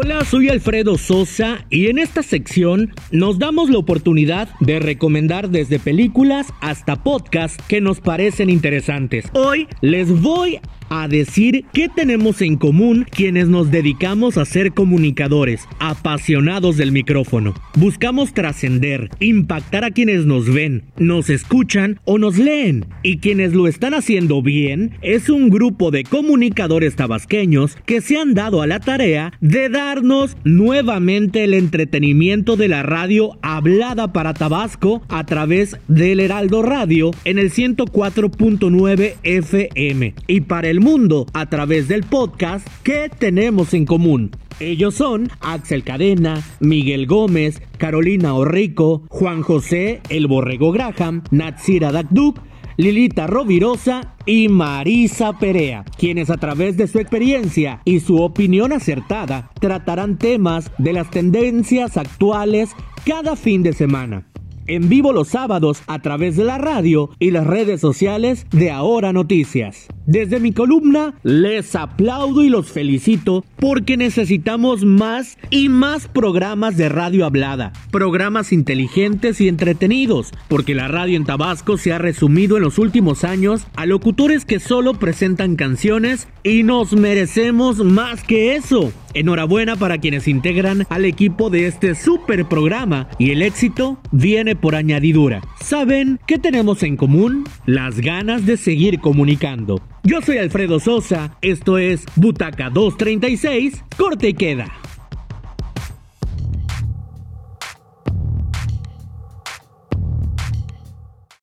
Hola, soy Alfredo Sosa y en esta sección nos damos la oportunidad de recomendar desde películas hasta podcasts que nos parecen interesantes. Hoy les voy a decir qué tenemos en común quienes nos dedicamos a ser comunicadores, apasionados del micrófono. Buscamos trascender, impactar a quienes nos ven, nos escuchan o nos leen. Y quienes lo están haciendo bien es un grupo de comunicadores tabasqueños que se han dado a la tarea de darnos nuevamente el entretenimiento de la radio hablada para Tabasco a través del Heraldo Radio en el 104.9 FM. Y para el mundo a través del podcast ¿Qué tenemos en común? Ellos son Axel Cadena, Miguel Gómez, Carolina Orrico, Juan José El Borrego Graham, Natsira Dakduk, Lilita Rovirosa y Marisa Perea, quienes a través de su experiencia y su opinión acertada tratarán temas de las tendencias actuales cada fin de semana en vivo los sábados a través de la radio y las redes sociales de Ahora Noticias. Desde mi columna les aplaudo y los felicito porque necesitamos más y más programas de radio hablada, programas inteligentes y entretenidos, porque la radio en Tabasco se ha resumido en los últimos años a locutores que solo presentan canciones y nos merecemos más que eso. Enhorabuena para quienes integran al equipo de este super programa y el éxito viene por añadidura. ¿Saben qué tenemos en común? Las ganas de seguir comunicando. Yo soy Alfredo Sosa, esto es Butaca 236, corte y queda.